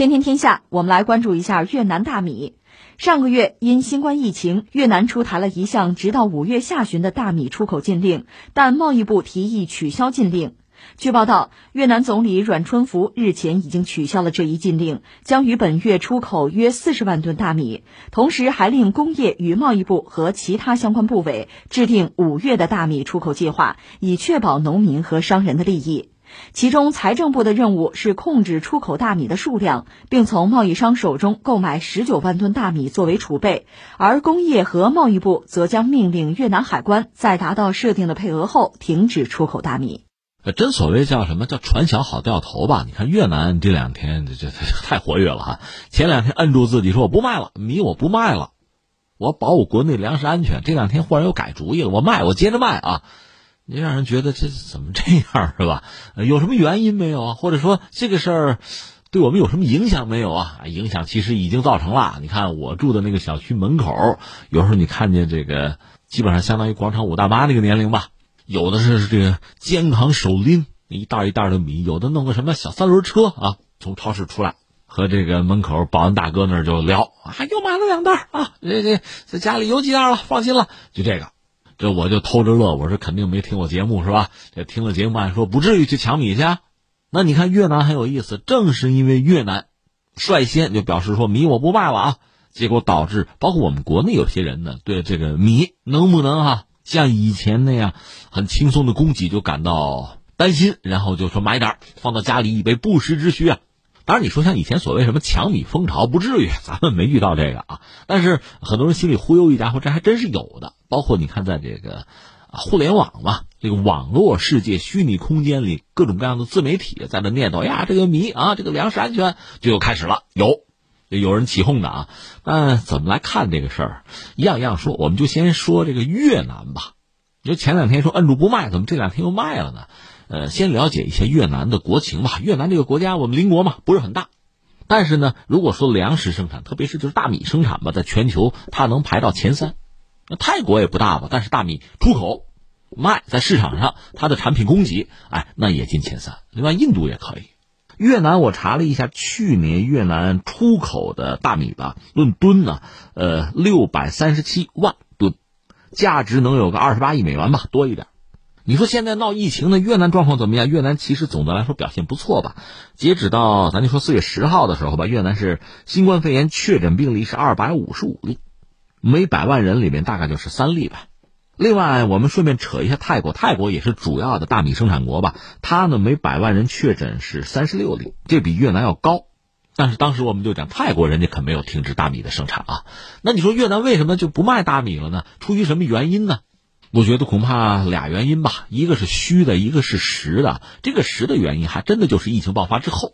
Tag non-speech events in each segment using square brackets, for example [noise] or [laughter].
天天天下，我们来关注一下越南大米。上个月因新冠疫情，越南出台了一项直到五月下旬的大米出口禁令，但贸易部提议取消禁令。据报道，越南总理阮春福日前已经取消了这一禁令，将于本月出口约四十万吨大米，同时还令工业与贸易部和其他相关部委制定五月的大米出口计划，以确保农民和商人的利益。其中，财政部的任务是控制出口大米的数量，并从贸易商手中购买十九万吨大米作为储备；而工业和贸易部则将命令越南海关在达到设定的配额后停止出口大米。呃真所谓叫什么叫船小好掉头吧？你看越南这两天这这太活跃了哈！前两天摁住自己说我不卖了米，我不卖了，我保我国内粮食安全。这两天忽然又改主意了，我卖，我接着卖啊！你让人觉得这怎么这样是吧？有什么原因没有啊？或者说这个事儿对我们有什么影响没有啊？影响其实已经造成了。你看我住的那个小区门口，有时候你看见这个，基本上相当于广场舞大妈那个年龄吧。有的是这个肩扛手拎一袋一袋的米，有的弄个什么小三轮车啊，从超市出来和这个门口保安大哥那就聊啊，又买了两袋啊，这这在家里有几袋了，放心了，就这个。这我就偷着乐，我说肯定没听我节目是吧？这听了节目还说不至于去抢米去。那你看越南很有意思，正是因为越南率先就表示说米我不卖了啊，结果导致包括我们国内有些人呢对这个米能不能哈像以前那样很轻松的供给就感到担心，然后就说买点放到家里以备不时之需啊。当然你说像以前所谓什么抢米风潮不至于，咱们没遇到这个啊。但是很多人心里忽悠一家伙，这还真是有的。包括你看，在这个互联网嘛，这个网络世界、虚拟空间里，各种各样的自媒体在那念叨呀，这个米啊，这个粮食安全就又开始了，有有人起哄的啊。那怎么来看这个事儿？一样一样说，我们就先说这个越南吧。你说前两天说摁住不卖，怎么这两天又卖了呢？呃，先了解一下越南的国情吧。越南这个国家，我们邻国嘛，不是很大，但是呢，如果说粮食生产，特别是就是大米生产吧，在全球它能排到前三。那泰国也不大吧，但是大米出口卖在市场上，它的产品供给，哎，那也进前三。另外，印度也可以。越南我查了一下，去年越南出口的大米吧，论吨呢，呃，六百三十七万吨，价值能有个二十八亿美元吧，多一点。你说现在闹疫情的越南状况怎么样？越南其实总的来说表现不错吧。截止到咱就说四月十号的时候吧，越南是新冠肺炎确诊病例是二百五十五例。每百万人里面大概就是三例吧。另外，我们顺便扯一下泰国，泰国也是主要的大米生产国吧。它呢，每百万人确诊是三十六例，这比越南要高。但是当时我们就讲，泰国人家可没有停止大米的生产啊。那你说越南为什么就不卖大米了呢？出于什么原因呢？我觉得恐怕俩原因吧，一个是虚的，一个是实的。这个实的原因还真的就是疫情爆发之后。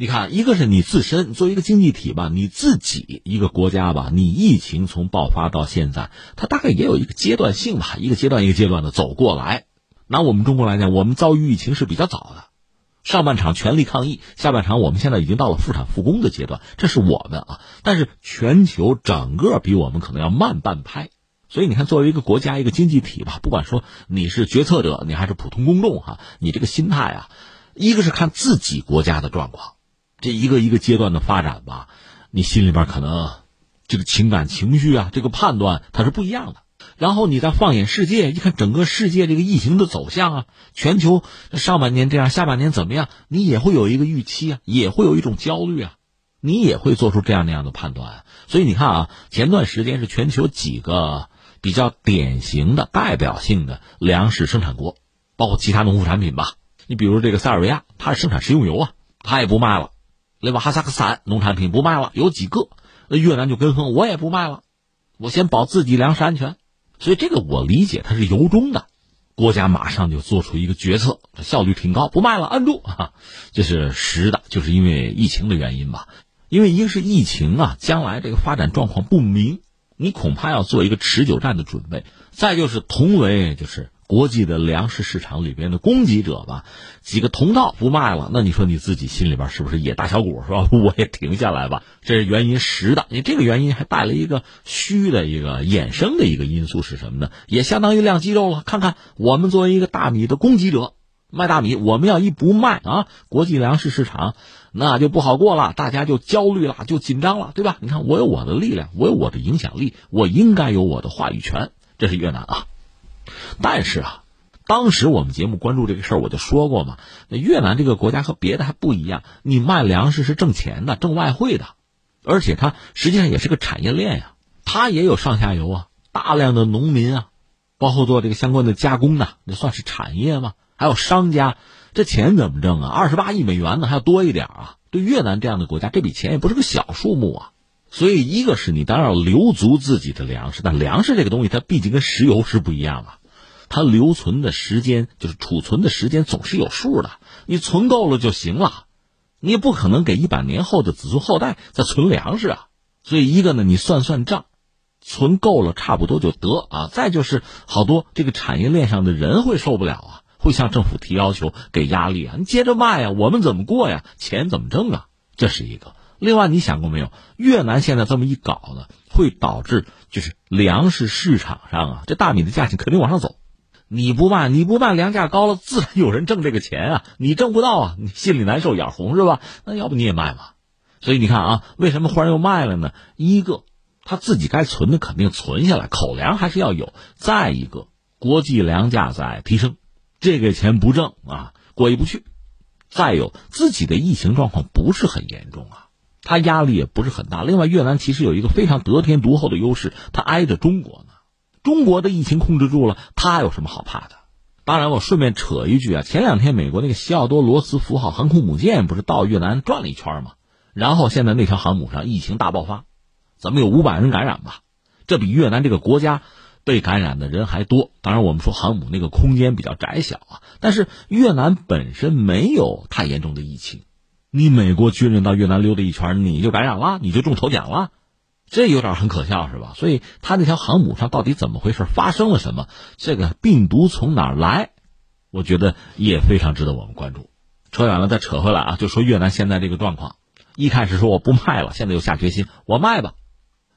你看，一个是你自身作为一个经济体吧，你自己一个国家吧，你疫情从爆发到现在，它大概也有一个阶段性吧，一个阶段一个阶段的走过来。拿我们中国来讲，我们遭遇疫情是比较早的，上半场全力抗疫，下半场我们现在已经到了复产复工的阶段，这是我们啊。但是全球整个比我们可能要慢半拍，所以你看，作为一个国家一个经济体吧，不管说你是决策者，你还是普通公众哈，你这个心态啊，一个是看自己国家的状况。这一个一个阶段的发展吧，你心里边可能这个情感情绪啊，这个判断它是不一样的。然后你再放眼世界，一看整个世界这个疫情的走向啊，全球上半年这样，下半年怎么样，你也会有一个预期啊，也会有一种焦虑啊，你也会做出这样那样的判断。所以你看啊，前段时间是全球几个比较典型的代表性的粮食生产国，包括其他农副产品吧。你比如这个塞尔维亚，它是生产食用油啊，它也不卖了。另外，哈萨克斯坦农产品不卖了，有几个，那越南就跟风，我也不卖了，我先保自己粮食安全。所以这个我理解，它是由衷的，国家马上就做出一个决策，效率挺高，不卖了，按住啊，这是实的，就是因为疫情的原因吧。因为一个是疫情啊，将来这个发展状况不明，你恐怕要做一个持久战的准备。再就是同为就是。国际的粮食市场里边的供给者吧，几个同道不卖了，那你说你自己心里边是不是也打小鼓是吧？[laughs] 我也停下来吧，这是原因实的。你这个原因还带了一个虚的一个衍生的一个因素是什么呢？也相当于量肌肉了。看看我们作为一个大米的供给者，卖大米，我们要一不卖啊，国际粮食市场那就不好过了，大家就焦虑了，就紧张了，对吧？你看，我有我的力量，我有我的影响力，我应该有我的话语权。这是越南啊，但是啊，当时我们节目关注这个事儿，我就说过嘛，那越南这个国家和别的还不一样，你卖粮食是挣钱的，挣外汇的，而且它实际上也是个产业链呀，它也有上下游啊，大量的农民啊，包括做这个相关的加工的，那算是产业吗？还有商家。这钱怎么挣啊？二十八亿美元呢，还要多一点啊！对越南这样的国家，这笔钱也不是个小数目啊。所以，一个是你当然要留足自己的粮食，但粮食这个东西，它毕竟跟石油是不一样啊。它留存的时间，就是储存的时间，总是有数的。你存够了就行了，你也不可能给一百年后的子孙后代再存粮食啊。所以，一个呢，你算算账，存够了差不多就得啊。再就是，好多这个产业链上的人会受不了啊。会向政府提要求，给压力啊！你接着卖呀，我们怎么过呀？钱怎么挣啊？这是一个。另外，你想过没有？越南现在这么一搞呢，会导致就是粮食市场上啊，这大米的价钱肯定往上走。你不卖，你不卖，粮价高了，自然有人挣这个钱啊！[laughs] 你挣不到啊，你心里难受，眼红是吧？那要不你也卖嘛？所以你看啊，为什么忽然又卖了呢？一个，他自己该存的肯定存下来，口粮还是要有；再一个，国际粮价在提升。这个钱不挣啊，过意不去。再有自己的疫情状况不是很严重啊，他压力也不是很大。另外，越南其实有一个非常得天独厚的优势，它挨着中国呢。中国的疫情控制住了，他有什么好怕的？当然，我顺便扯一句啊，前两天美国那个西奥多·罗斯福号航空母舰不是到越南转了一圈吗？然后现在那条航母上疫情大爆发，怎么有五百人感染吧？这比越南这个国家。被感染的人还多，当然我们说航母那个空间比较窄小啊，但是越南本身没有太严重的疫情，你美国军人到越南溜达一圈，你就感染了，你就中头奖了，这有点很可笑是吧？所以他那条航母上到底怎么回事，发生了什么，这个病毒从哪儿来，我觉得也非常值得我们关注。扯远了再扯回来啊，就说越南现在这个状况，一开始说我不卖了，现在又下决心我卖吧。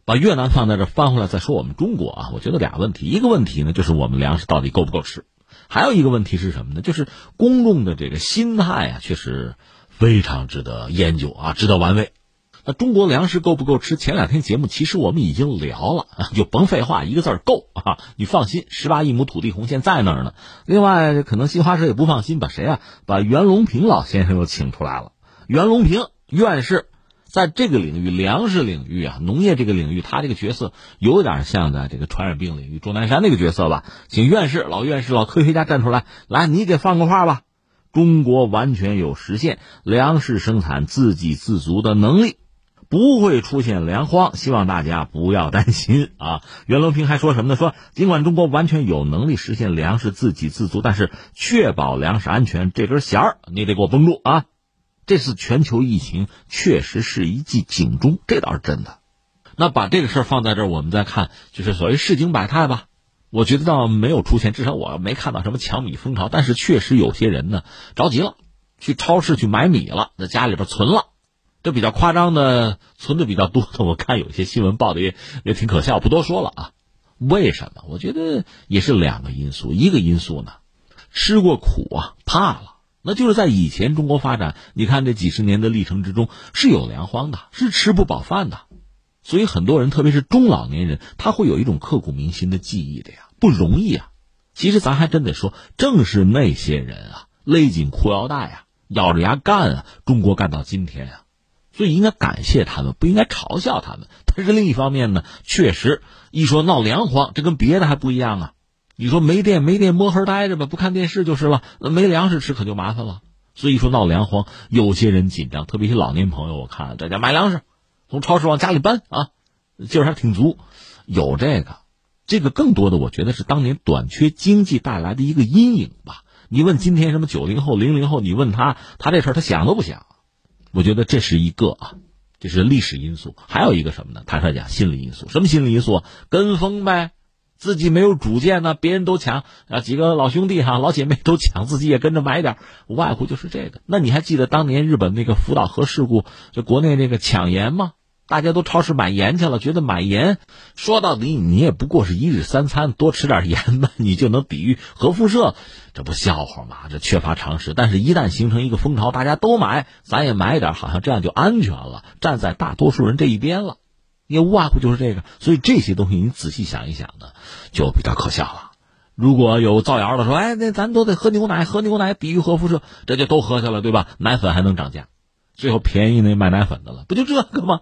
把越南放在这翻回来再说我们中国啊，我觉得俩问题，一个问题呢就是我们粮食到底够不够吃，还有一个问题是什么呢？就是公众的这个心态啊，确实非常值得研究啊，值得玩味。那中国粮食够不够吃？前两天节目其实我们已经聊了，[laughs] 就甭废话，一个字儿够 [laughs] 啊！你放心，十八亿亩土地红线在那儿呢。另外，可能新华社也不放心，把谁啊？把袁隆平老先生又请出来了。袁隆平院士。在这个领域，粮食领域啊，农业这个领域，他这个角色有点像在这个传染病领域钟南山那个角色吧？请院士、老院士、老科学家站出来，来，你给放个话吧。中国完全有实现粮食生产自给自足的能力，不会出现粮荒，希望大家不要担心啊。[laughs] 袁隆平还说什么呢？说尽管中国完全有能力实现粮食自给自足，但是确保粮食安全这根弦儿，你得给我绷住啊。这次全球疫情确实是一记警钟，这倒是真的。那把这个事儿放在这儿，我们再看，就是所谓市井百态吧。我觉得倒没有出现，至少我没看到什么抢米风潮。但是确实有些人呢着急了，去超市去买米了，在家里边存了。这比较夸张的，存的比较多的，我看有些新闻报的也也挺可笑，不多说了啊。为什么？我觉得也是两个因素。一个因素呢，吃过苦啊，怕了。那就是在以前中国发展，你看这几十年的历程之中是有粮荒的，是吃不饱饭的，所以很多人，特别是中老年人，他会有一种刻骨铭心的记忆的呀，不容易啊。其实咱还真得说，正是那些人啊，勒紧裤腰带啊，咬着牙干啊，中国干到今天啊，所以应该感谢他们，不应该嘲笑他们。但是另一方面呢，确实一说闹粮荒，这跟别的还不一样啊。你说没电没电摸黑待着吧，不看电视就是了。没粮食吃可就麻烦了。所以说闹粮荒，有些人紧张，特别是老年朋友，我看在家买粮食，从超市往家里搬啊，劲儿还挺足。有这个，这个更多的我觉得是当年短缺经济带来的一个阴影吧。你问今天什么九零后、零零后，你问他，他这事儿他想都不想。我觉得这是一个啊，这是历史因素。还有一个什么呢？坦率讲，心理因素。什么心理因素？跟风呗。自己没有主见呢，别人都抢啊，几个老兄弟哈、[laughs] 老姐妹都抢，自己也跟着买点，无外乎就是这个。那你还记得当年日本那个福岛核事故，就国内那个抢盐吗？大家都超市买盐去了，觉得买盐说到底你也不过是一日三餐，多吃点盐吧，你就能抵御核辐射，这不笑话吗？这缺乏常识。但是，一旦形成一个风潮，大家都买，咱也买点，好像这样就安全了，站在大多数人这一边了，也无外乎就是这个。所以这些东西你仔细想一想呢，就比较可笑了。如果有造谣的说，哎，那咱都得喝牛奶，喝牛奶抵御核辐射，这就都喝下了，对吧？奶粉还能涨价，最后便宜那卖奶粉的了，不就这个吗？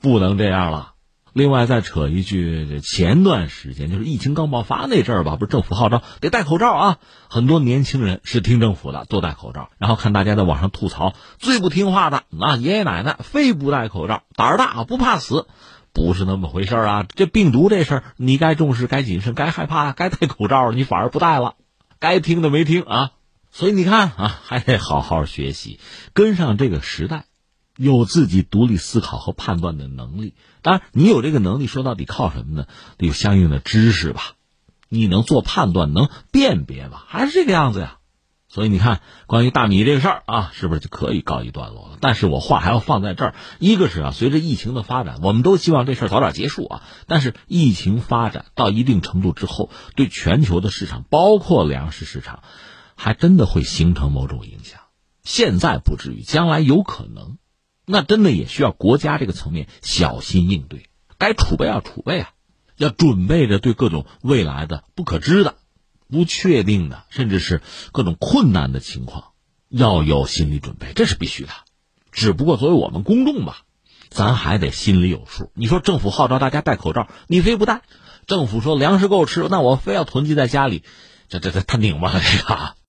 不能这样了。另外再扯一句，这前段时间就是疫情刚爆发那阵儿吧，不是政府号召得戴口罩啊，很多年轻人是听政府的，都戴口罩。然后看大家在网上吐槽，最不听话的啊，爷爷奶奶非不戴口罩，胆儿大不怕死，不是那么回事儿啊。这病毒这事儿，你该重视，该谨慎，该害怕，该戴口罩，你反而不戴了，该听的没听啊。所以你看啊，还得好好学习，跟上这个时代。有自己独立思考和判断的能力，当然，你有这个能力，说到底靠什么呢？得有相应的知识吧，你能做判断，能辨别吧，还是这个样子呀。所以你看，关于大米这个事儿啊，是不是就可以告一段落了？但是我话还要放在这儿，一个是啊，随着疫情的发展，我们都希望这事儿早点结束啊。但是疫情发展到一定程度之后，对全球的市场，包括粮食市场，还真的会形成某种影响。现在不至于，将来有可能。那真的也需要国家这个层面小心应对，该储备要储备啊，要准备着对各种未来的不可知的、不确定的，甚至是各种困难的情况，要有心理准备，这是必须的。只不过作为我们公众吧，咱还得心里有数。你说政府号召大家戴口罩，你非不戴；政府说粮食够吃，那我非要囤积在家里，这这这他拧巴了这个。